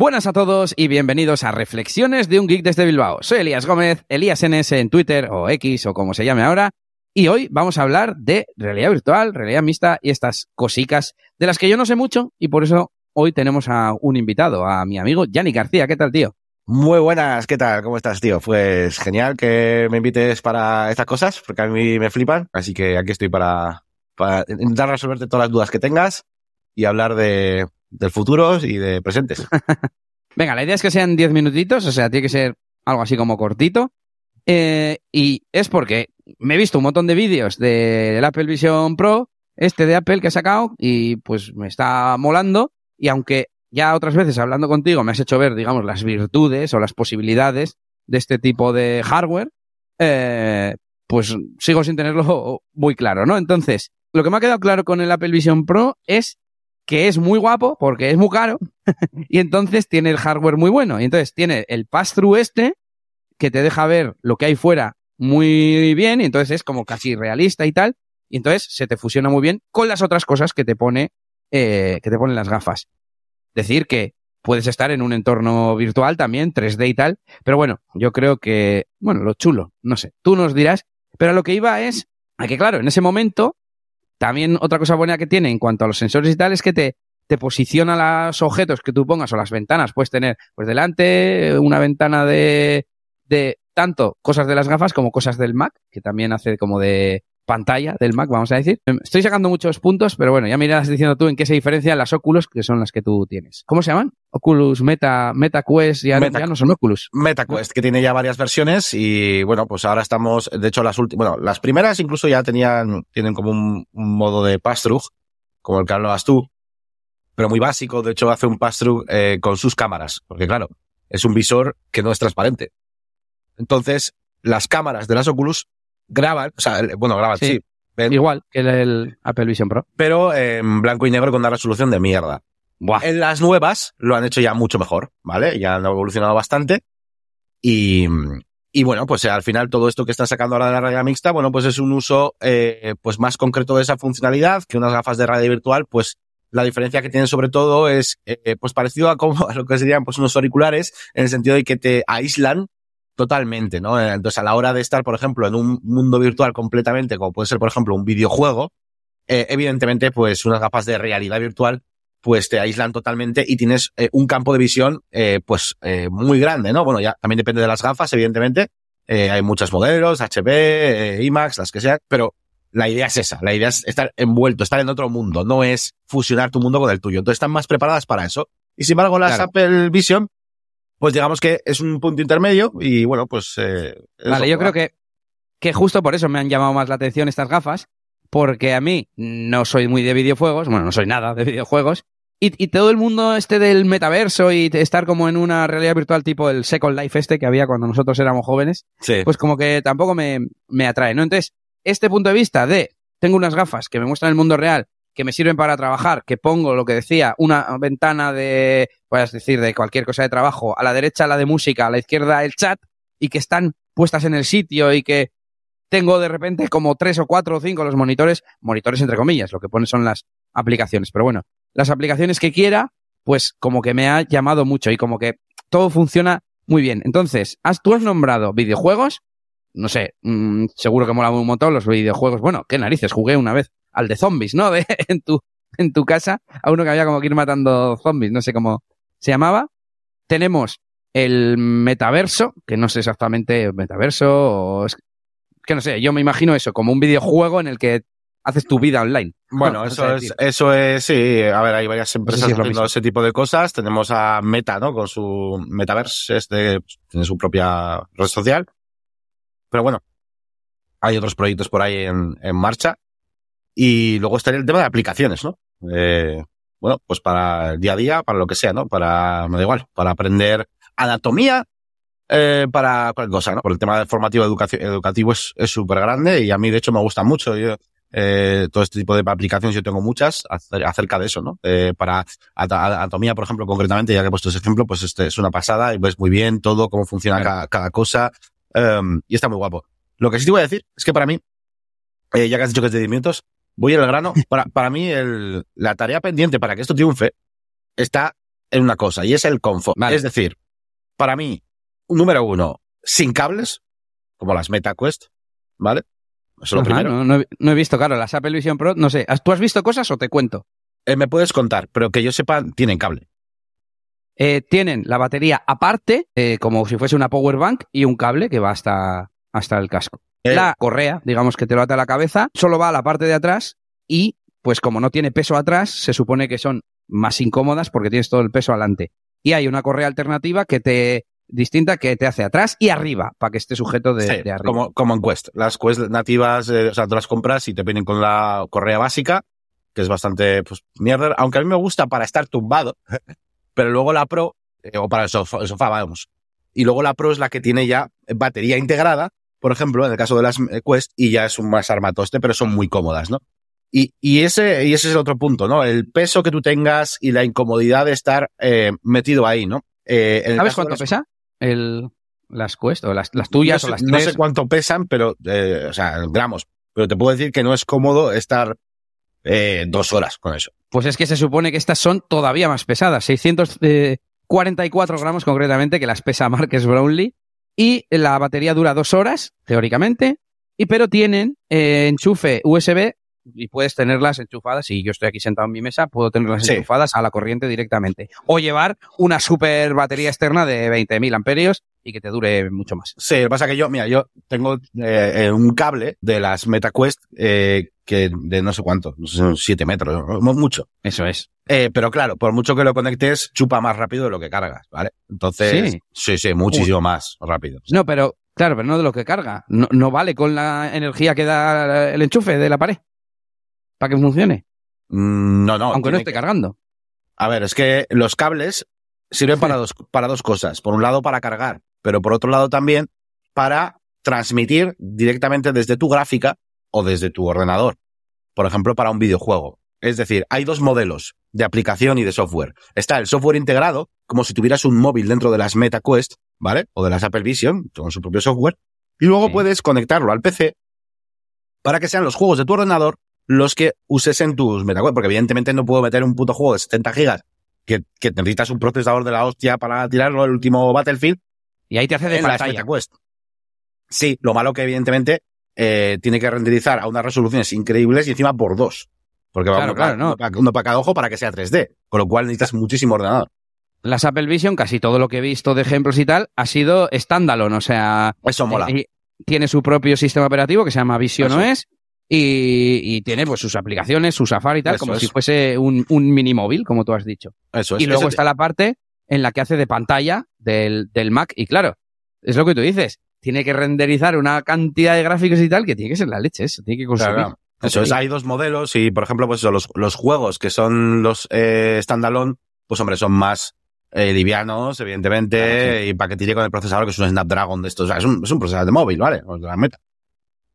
Buenas a todos y bienvenidos a Reflexiones de un Geek desde Bilbao. Soy Elías Gómez, Elías NS en Twitter o X o como se llame ahora, y hoy vamos a hablar de realidad virtual, realidad mixta y estas cosicas de las que yo no sé mucho y por eso hoy tenemos a un invitado, a mi amigo Yanni García. ¿Qué tal, tío? Muy buenas, ¿qué tal? ¿Cómo estás, tío? Pues genial que me invites para estas cosas, porque a mí me flipan, así que aquí estoy para, para intentar resolverte todas las dudas que tengas y hablar de, del futuros y de presentes. Venga, la idea es que sean 10 minutitos, o sea, tiene que ser algo así como cortito. Eh, y es porque me he visto un montón de vídeos del Apple Vision Pro, este de Apple que he sacado, y pues me está molando. Y aunque ya otras veces hablando contigo me has hecho ver, digamos, las virtudes o las posibilidades de este tipo de hardware, eh, pues sigo sin tenerlo muy claro, ¿no? Entonces, lo que me ha quedado claro con el Apple Vision Pro es que es muy guapo porque es muy caro y entonces tiene el hardware muy bueno. Y entonces tiene el pass-through este que te deja ver lo que hay fuera muy bien y entonces es como casi realista y tal. Y entonces se te fusiona muy bien con las otras cosas que te pone, eh, que te ponen las gafas. Decir que puedes estar en un entorno virtual también, 3D y tal. Pero bueno, yo creo que, bueno, lo chulo, no sé, tú nos dirás. Pero lo que iba es a que, claro, en ese momento también otra cosa buena que tiene en cuanto a los sensores y tal es que te, te posiciona los objetos que tú pongas o las ventanas. Puedes tener, pues delante, una ventana de, de tanto cosas de las gafas como cosas del Mac, que también hace como de pantalla del Mac, vamos a decir. Estoy sacando muchos puntos, pero bueno, ya me irás diciendo tú en qué se diferencian las Oculus, que son las que tú tienes. ¿Cómo se llaman? Oculus Meta, Meta Quest, ya, Meta- ya no son Oculus. MetaQuest, que tiene ya varias versiones y bueno, pues ahora estamos, de hecho las últimas, bueno, las primeras incluso ya tenían, tienen como un, un modo de pass-through, como el que hablabas tú, pero muy básico, de hecho hace un pass-through eh, con sus cámaras, porque claro, es un visor que no es transparente. Entonces, las cámaras de las Oculus graban, o sea, bueno, graban, Sí. sí, ven, Igual que el, el Apple Vision Pro. pero en blanco y negro con una resolución de mierda. Buah. En las nuevas lo han hecho ya mucho mejor, ¿vale? Ya han evolucionado bastante. Y, y bueno, pues eh, al final todo esto que están sacando ahora de la realidad mixta, bueno, pues es un uso eh, pues más concreto de esa funcionalidad que unas gafas de realidad virtual, pues la diferencia que tienen sobre todo es eh, pues parecido a como a lo que serían pues unos auriculares en el sentido de que te aíslan totalmente, ¿no? Eh, Entonces a la hora de estar, por ejemplo, en un mundo virtual completamente, como puede ser, por ejemplo, un videojuego, eh, evidentemente, pues unas gafas de realidad virtual, pues te aíslan totalmente y tienes eh, un campo de visión, eh, pues eh, muy grande, ¿no? Bueno, ya también depende de las gafas, evidentemente. Hay muchos modelos, HP, IMAX, las que sean, pero la idea es esa. La idea es estar envuelto, estar en otro mundo, no es fusionar tu mundo con el tuyo. Entonces están más preparadas para eso. Y sin embargo, las Claro. Apple Vision, pues digamos que es un punto intermedio y bueno, pues... eh, Vale, yo creo que, que justo por eso me han llamado más la atención estas gafas, porque a mí no soy muy de videojuegos, bueno, no soy nada de videojuegos, y, y todo el mundo este del metaverso y estar como en una realidad virtual tipo el Second Life este que había cuando nosotros éramos jóvenes, Sí. pues como que tampoco me, me atrae, ¿no? Entonces, este punto de vista de tengo unas gafas que me muestran el mundo real, que me sirven para trabajar, que pongo lo que decía, una ventana de, puedes decir, de cualquier cosa de trabajo, a la derecha la de música, a la izquierda el chat, y que están puestas en el sitio y que tengo de repente como tres o cuatro o cinco los monitores, monitores entre comillas, lo que pone son las aplicaciones, pero bueno, las aplicaciones que quiera, pues como que me ha llamado mucho y como que todo funciona muy bien. Entonces, has, tú has nombrado videojuegos, no sé, mm, seguro que mola un montón los videojuegos. Bueno, qué narices, jugué una vez al de zombies, ¿no? De, en, tu, en tu casa, a uno que había como que ir matando zombies, no sé cómo se llamaba. Tenemos el metaverso, que no sé exactamente metaverso o es que no sé, yo me imagino eso como un videojuego en el que haces tu vida online. Bueno, No, eso no sé es, eso es, sí, a ver, hay varias empresas lo haciendo ese tipo de cosas. Tenemos a Meta, ¿no? Con su Metaverse, este, tiene su propia red social. Pero bueno, hay otros proyectos por ahí en, en marcha. Y luego estaría el tema de aplicaciones, ¿no? Eh, bueno, pues para el día a día, para lo que sea, ¿no? Para, me da igual, para aprender anatomía, eh, para cualquier cosa, ¿no? Por el tema del formativo educativo es es súper grande y a mí, de hecho, me gusta mucho. Yo, eh, todo este tipo de aplicaciones yo tengo muchas acer- acerca de eso, ¿no? Eh, para at- anatomía, por ejemplo, concretamente, ya que he puesto ese ejemplo, pues este es una pasada y ves muy bien todo, cómo funciona cada, cada cosa, em, y está muy guapo. Lo que sí te voy a decir es que para mí, eh, ya que has dicho que es de 10 minutos, voy al grano. Para, para mí, el, la tarea pendiente para que esto triunfe está en una cosa, y es el confort. Vale. Es decir, para mí, número uno, sin cables, como las MetaQuest, ¿vale? Eso es lo primero. no, no he, no he visto, claro, las Apple Vision Pro, no sé. ¿has- ¿Tú has visto cosas o te cuento? Eh, me puedes contar, pero que yo sepa, tienen cable. Eh, tienen la batería aparte, eh, como si fuese una power bank, y un cable que va hasta, hasta el casco. Eh, La correa, digamos que te lo ata a la cabeza, solo va a la parte de atrás y, pues como no tiene peso atrás, se supone que son más incómodas porque tienes todo el peso adelante. Y hay una correa alternativa que te distinta que te hace atrás y arriba, para que esté sujeto de, sí, de arriba. como, como en Quest. Las Quest nativas, eh, o sea, tú las compras y te vienen con la correa básica, que es bastante, pues, mierda. Aunque a mí me gusta para estar tumbado, pero luego la Pro, eh, o para el sofá, el sofá, vamos. Y luego la Pro es la que tiene ya batería integrada, por ejemplo, en el caso de las eh, Quest, y ya es un más armatoste, pero son muy cómodas, ¿no? Y, y ese, y ese es el otro punto, ¿no? El peso que tú tengas y la incomodidad de estar eh, metido ahí, ¿no? Eh, ¿Sabes cuánto las- pesa? El, las Quest o las, las tuyas no o sé, las no tres. sé cuánto pesan, pero, eh, o sea, gramos. Pero te puedo decir que no es cómodo estar dos horas con eso. Pues es que se supone que estas son todavía más pesadas, 644 gramos concretamente, que las pesa Marques Brownlee. Y la batería dura dos horas, teóricamente, y pero tienen eh, enchufe USB y puedes tenerlas enchufadas. Si yo estoy aquí sentado en mi mesa, puedo tenerlas Sí. enchufadas a la corriente directamente. O llevar una super batería externa de 20.000 amperios y que te dure mucho más. Sí, lo que pasa es que yo, mira, yo tengo eh, eh, un cable de las MetaQuest eh, que de no sé cuánto, no sé, son siete metros, no, no mucho. Eso es. Eh, pero claro, por mucho que lo conectes, chupa más rápido de lo que cargas, ¿vale? Entonces, Sí. sí, sí, muchísimo más rápido. No, pero claro, pero no de lo que carga. No, no vale con la energía que da el enchufe de la pared para que funcione. Mm, No, no. aunque no esté que- cargando. A ver, es que los cables sirven Sí. para dos, para dos cosas. Por un lado, para cargar, pero por otro lado también para transmitir directamente desde tu gráfica o desde tu ordenador. Por ejemplo, para un videojuego. Es decir, hay dos modelos de aplicación y de software. Está el software integrado, como si tuvieras un móvil dentro de las MetaQuest, ¿vale? O de las Apple Vision, con su propio software. Y luego Sí. puedes conectarlo al PC para que sean los juegos de tu ordenador los que uses en tus MetaQuest. Porque evidentemente no puedo meter un puto juego de 70 gigas que, que necesitas un procesador de la hostia para tirarlo, el último Battlefield, Y ahí te hace de en pantalla. MetaQuest. Sí, lo malo que evidentemente eh, tiene que renderizar a unas resoluciones increíbles y encima por dos. Porque va Claro, uno, claro, para, no. uno para- uno para cada ojo para que sea 3D. Con lo cual necesitas muchísimo ordenador. Las Apple Vision, casi todo lo que he visto de ejemplos y tal, ha sido standalone. O sea, Eso mola. eh, tiene su propio sistema operativo que se llama Vision Eso. OS y, y tiene pues sus aplicaciones, su Safari y tal, Eso, como si fuese un, un mini móvil, como tú has dicho. Eso es. y luego Eso- está la parte en la que hace de pantalla del, del Mac. Y claro, es lo que tú dices. Tiene que renderizar una cantidad de gráficos y tal que tiene que ser la leche, eso tiene que consumir. Claro, Eso es, hay dos modelos y, por ejemplo, pues eso, los, los juegos que son los eh, standalone, pues hombre, son más eh, livianos, evidentemente, Claro, y para que tire con el procesador, que es un Snapdragon de estos. O sea, es un, es un procesador de móvil, ¿vale? O de la meta.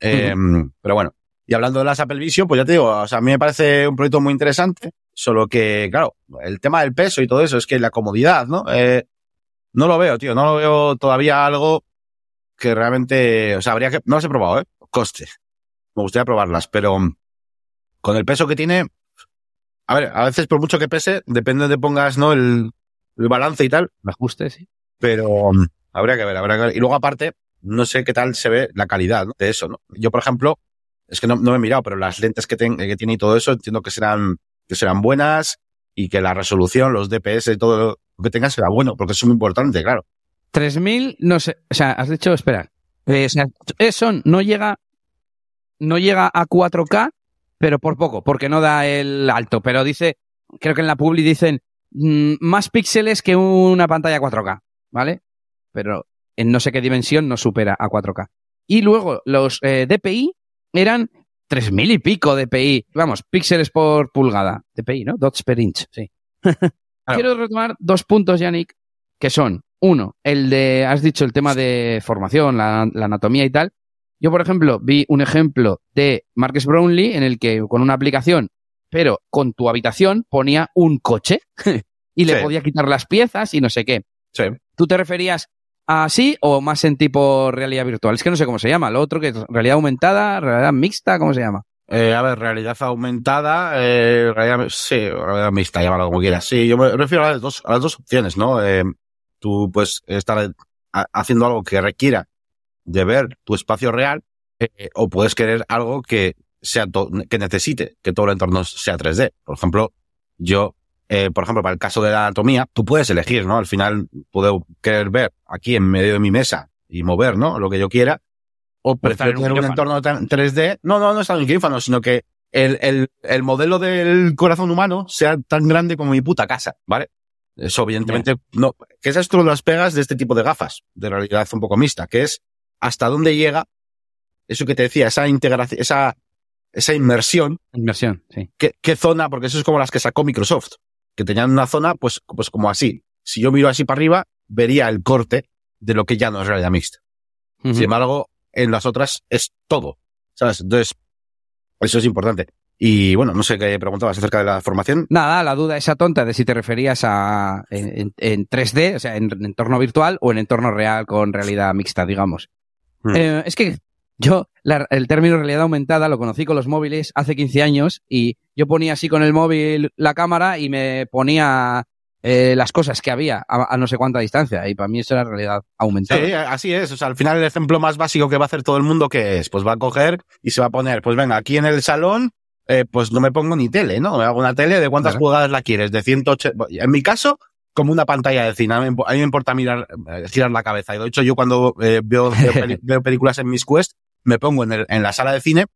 Eh, Pero bueno, y hablando de las Apple Vision, pues ya te digo, o sea, a mí me parece un proyecto muy interesante, solo que, claro, el tema del peso y todo eso, es que la comodidad, ¿no? Eh, no lo veo, tío, no lo veo todavía algo que realmente, o sea, habría que, no las he probado, ¿eh? Coste. Me gustaría probarlas, pero con el peso que tiene, a ver, a veces por mucho que pese, depende de pongas, ¿no? El, el balance y tal, El ajuste, sí. pero habría que ver, habría que ver. Y luego aparte, no sé qué tal se ve la calidad ¿no? de eso, ¿no? Yo, por ejemplo, es que no, no me he mirado, pero las lentes que, ten- que tiene y todo eso, entiendo que serán, que serán buenas y que la resolución, los DPS y todo que tengan será bueno, porque es muy importante, claro. 3000, no sé, o sea, has dicho, espera, eh, eso no llega, no llega a 4K, pero por poco, porque no da el alto, pero dice, creo que en la publi dicen mm, más píxeles que una pantalla 4K, ¿vale? Pero en no sé qué dimensión no supera a 4K. Y luego los eh, DPI eran 3000 y pico DPI, vamos, píxeles por pulgada, DPI, ¿no? Dots per inch, sí. Quiero retomar dos puntos, Yannick, que son, uno, el de, has dicho el tema de formación, la, la anatomía y tal. Yo, por ejemplo, vi un ejemplo de Marcus Brownlee en el que con una aplicación, pero con tu habitación, ponía un coche y le Sí. podía quitar las piezas y no sé qué. Sí. ¿Tú te referías a así o más en tipo realidad virtual? Es que no sé cómo se llama. Lo otro que es realidad aumentada, realidad mixta, ¿cómo se llama? Eh, a ver, realidad aumentada, eh, realidad, sí, realidad mixta, llámalo como quieras. Sí, yo me refiero a las dos, a las dos opciones, ¿no? Eh, tú puedes estar haciendo algo que requiera de ver tu espacio real, eh, o puedes querer algo que sea que necesite que todo el entorno sea 3D. Por ejemplo, yo, eh, por ejemplo, para el caso de la anatomía, tú puedes elegir, ¿no? Al final puedo querer ver aquí en medio de mi mesa y mover, ¿no? Lo que yo quiera. O prefiero tener un, entorno 3D. No, no, no está en un quirófano, sino que el, el, el modelo del corazón humano sea tan grande como mi puta casa, ¿vale? Eso, evidentemente, no. Que esas son las pegas de este tipo de gafas, de realidad un poco mixta, que es hasta dónde llega eso que te decía, esa integración, esa, esa inmersión. Inmersión, sí. ¿Qué, ¿Qué zona? Porque eso es como las que sacó Microsoft, que tenían una zona, pues, pues como así. Si yo miro así para arriba, vería el corte de lo que ya no es realidad mixta. Sin embargo, en las otras es todo. ¿Sabes? Entonces, eso es importante. Y bueno, no sé qué preguntabas acerca de la formación. Nada, la duda esa tonta de si te referías a en, 3D, o sea, en, entorno virtual o en entorno real con realidad mixta, digamos. Hmm. Eh, es que yo el término realidad aumentada lo conocí con los móviles hace 15 años y yo ponía así con el móvil la cámara y me ponía eh, las cosas que había a, no sé cuánta distancia y para mí eso era realidad aumentada. Sí, así es. O sea, al final el ejemplo más básico que va a hacer todo el mundo que es, pues va a coger y se va a poner, pues venga, aquí en el salón eh, pues no me pongo ni tele, ¿no? Me hago una tele de cuántas pulgadas la quieres, de 180. En mi caso, como una pantalla de cine. A mí, me importa mirar, eh, girar la cabeza. Y de hecho, yo cuando eh, veo, veo, películas en mis Quest, me pongo en, el, en la sala de cine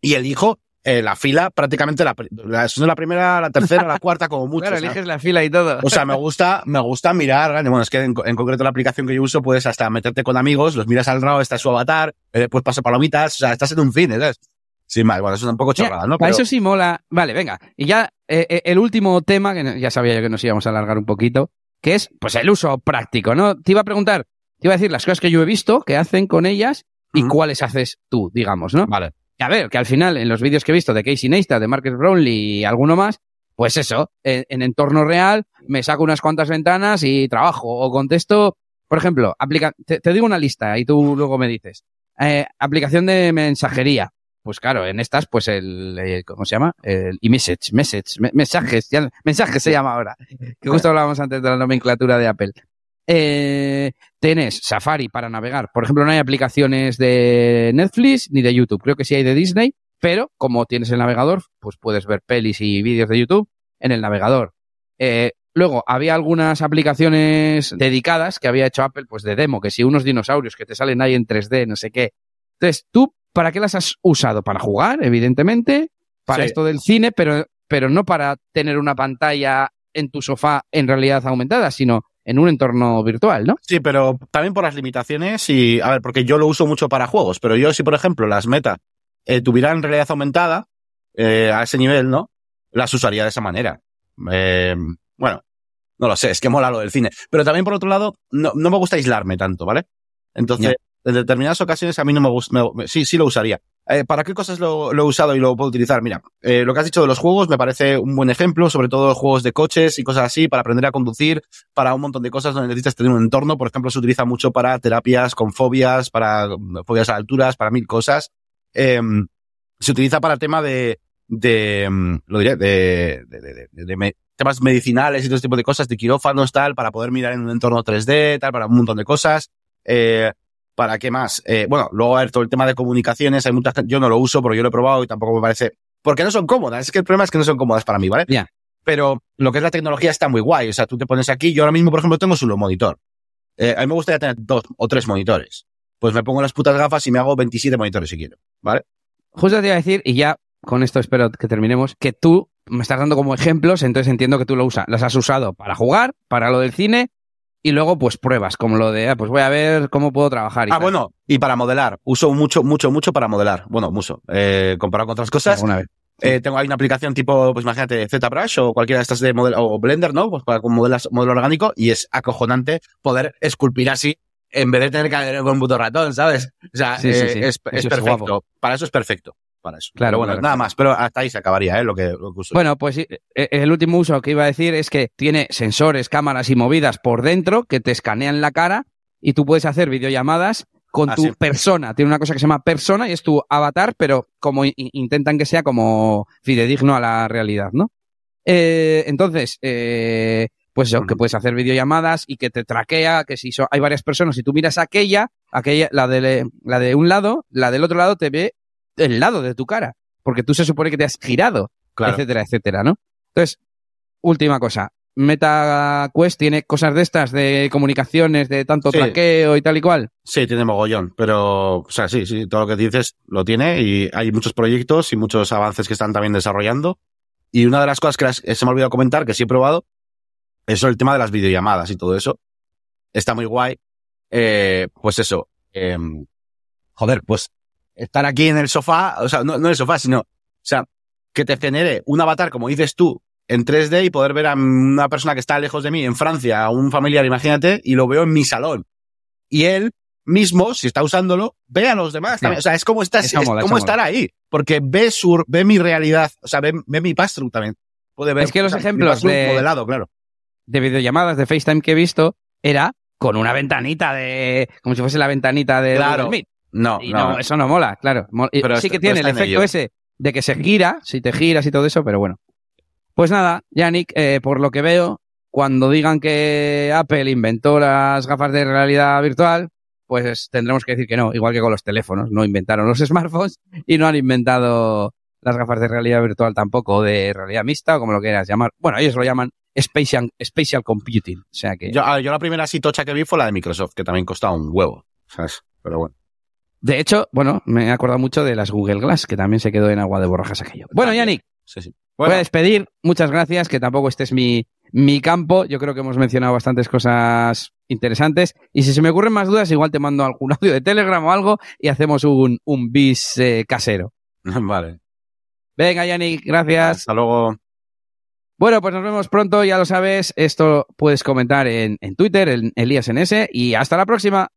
y elijo eh, la fila prácticamente la, la, la primera, la tercera, la cuarta, como mucho. Claro, eliges la fila y todo. O sea, me gusta, me gusta mirar, bueno, es que en, concreto la aplicación que yo uso, puedes hasta meterte con amigos, los miras al lado, está su avatar, después paso palomitas, o sea, estás en un cine, ¿sabes? Sin más, bueno, eso es un poco chorrada, ¿no? Pero... Eso sí mola. Vale, venga. Y ya eh, eh, el último tema, que ya sabía yo que nos íbamos a alargar un poquito, que es pues el uso práctico, ¿no? Te iba a preguntar, te iba a decir las cosas que yo he visto que hacen con ellas y cuáles haces tú, digamos, ¿no? Vale. Y a ver, que al final, en los vídeos que he visto de Casey Neistat, de Marcus Brownlee y alguno más, pues eso, en, entorno real, me saco unas cuantas ventanas y trabajo. O contesto, por ejemplo, aplica te, digo una lista y tú luego me dices. Eh, aplicación de mensajería. Pues claro, en estas, pues el, ¿cómo se llama? El e-message, message, mensajes, ya, mensajes se llama ahora. Que justo hablábamos antes de la nomenclatura de Apple. Eh, tenés Safari para navegar. Por ejemplo, no hay aplicaciones de Netflix ni de YouTube. Creo que sí hay de Disney, pero como tienes el navegador, pues puedes ver pelis y vídeos de YouTube en el navegador. Eh, luego, había algunas aplicaciones dedicadas que había hecho Apple, pues de demo, que si unos dinosaurios que te salen ahí en 3D, no sé qué. Entonces, tú ¿para qué las has usado? Para jugar, evidentemente, para esto del cine, pero, pero no para tener una pantalla en tu sofá en realidad aumentada, sino en un entorno virtual, ¿no? Sí, pero también por las limitaciones y, a ver, porque yo lo uso mucho para juegos, pero yo si, por ejemplo, las metas eh, tuvieran realidad aumentada eh, a ese nivel, ¿no? Las usaría de esa manera. Eh, bueno, no lo sé, es que mola lo del cine. Pero también, por otro lado, no, no me gusta aislarme tanto, ¿vale? Entonces, en determinadas ocasiones a mí no me gusta, sí, sí lo usaría. Eh, ¿Para qué cosas lo, he usado y lo puedo utilizar? Mira, eh, lo que has dicho de los juegos me parece un buen ejemplo, sobre todo juegos de coches y cosas así, para aprender a conducir, para un montón de cosas donde necesitas tener un entorno. Por ejemplo, se utiliza mucho para terapias con fobias, para fobias a alturas, para mil cosas. Em, se utiliza para tema de, de em, lo diré, de, de, temas medicinales y todo este tipo de cosas, de quirófanos, tal, para poder mirar en un entorno 3D, tal, para un montón de cosas. Eh, ¿Para qué más? Eh, bueno, luego a ver todo el tema de comunicaciones, hay mucha gente, yo no lo uso porque yo lo he probado y tampoco me parece, porque no son cómodas, es que el problema es que no son cómodas para mí, ¿vale? Ya. Pero lo que es la tecnología está muy guay, o sea, tú te pones aquí, yo ahora mismo, por ejemplo, tengo solo monitor. Eh, a mí me gustaría tener dos o tres monitores. Pues me pongo las putas gafas y me hago 27 monitores si quiero, ¿vale? Justo te iba a decir, y ya con esto espero que terminemos, que tú me estás dando como ejemplos, entonces entiendo que tú lo usas, las has usado para jugar, para lo del cine y luego pues pruebas, como lo de, ah, pues voy a ver cómo puedo trabajar. ah, bueno, y para modelar. Uso mucho, mucho, mucho para modelar. Bueno, mucho. Eh, comparado con otras cosas. Vez. Eh, tengo ahí una aplicación tipo, pues imagínate, ZBrush o cualquiera de estas de modelo, o Blender, ¿no? Pues para con modelo orgánico y es acojonante poder esculpir así en vez de tener que hacer con un puto ratón, ¿sabes? O sea, eh, es, es perfecto. para eso es perfecto para eso. Claro, bueno, nada más, pero hasta ahí se acabaría, ¿eh? Lo que, lo uso. Bueno, pues eh, eh, el último uso que iba a decir es que tiene sensores, cámaras y movidas por dentro que te escanean la cara y tú puedes hacer videollamadas con Ah, tu sí. persona. Tiene una cosa que se llama persona y es tu avatar, pero como intentan que sea como fidedigno a la realidad, ¿no? Eh, entonces, eh, pues eso, que puedes hacer videollamadas y que te traquea, que si so- hay varias personas, si tú miras aquella, aquella, la de, la de un lado, la del otro lado te ve el lado de tu cara, porque tú se supone que te has girado Claro. etcétera, etcétera, ¿no? Entonces, última cosa. MetaQuest tiene cosas de estas, de comunicaciones, de tanto Sí. traqueo y tal y cual. Sí, tiene mogollón, pero, o sea, sí, sí, todo lo que dices lo tiene y hay muchos proyectos y muchos avances que están también desarrollando. Y una de las cosas que se me ha olvidado comentar, que sí he probado, es el tema de las videollamadas y todo eso. Está muy guay. Eh, pues eso, em, joder, pues estar aquí en el sofá, o sea, no, no en el sofá, sino, o sea, que te genere un avatar, como dices tú, en 3D y poder ver a una persona que está lejos de mí, en Francia, a un familiar, imagínate, y lo veo en mi salón. Y él mismo, si está usándolo, ve a los demás también. O sea, es como, estás, Eso es mola, como estar ahí. Porque ve su, ve mi realidad, o sea, ve, ve mi pass-through también. Puede ver, Es que los o sea, mi ejemplos de- modelado, claro. De videollamadas de FaceTime que he visto, era con una ventanita de. como si fuese la ventanita de Claro. Meet. No, Y no, eso no mola, claro. Pero sí está- que tiene el efecto ello. ese de que se gira, si te giras y todo eso, pero bueno. Pues nada, Yannick, eh, por lo que veo, cuando digan que Apple inventó las gafas de realidad virtual, pues tendremos que decir que no, igual que con los teléfonos. No inventaron los smartphones y no han inventado las gafas de realidad virtual tampoco, o de realidad mixta, o como lo quieras llamar. Bueno, ellos lo llaman spatial, spatial computing. O sea que. Yo, ah, yo la primera así tocha que vi fue la de Microsoft, que también costaba un huevo. ¿sabes? Pero bueno. De hecho, bueno, me he acordado mucho de las Google Glass, que también se quedó en agua de borrajas aquello. Bueno. Yannick, Sí, sí. voy a despedir. Muchas gracias, que tampoco este es mi, mi campo. Yo creo que hemos mencionado bastantes cosas interesantes. Y si se me ocurren más dudas, igual te mando algún audio de Telegram o algo y hacemos un, un bis eh, casero. vale. Venga, Yannick, gracias. Hasta luego. Bueno, pues nos vemos pronto, ya lo sabes. Esto puedes comentar en, en Twitter, en Elías NS. Y hasta la próxima.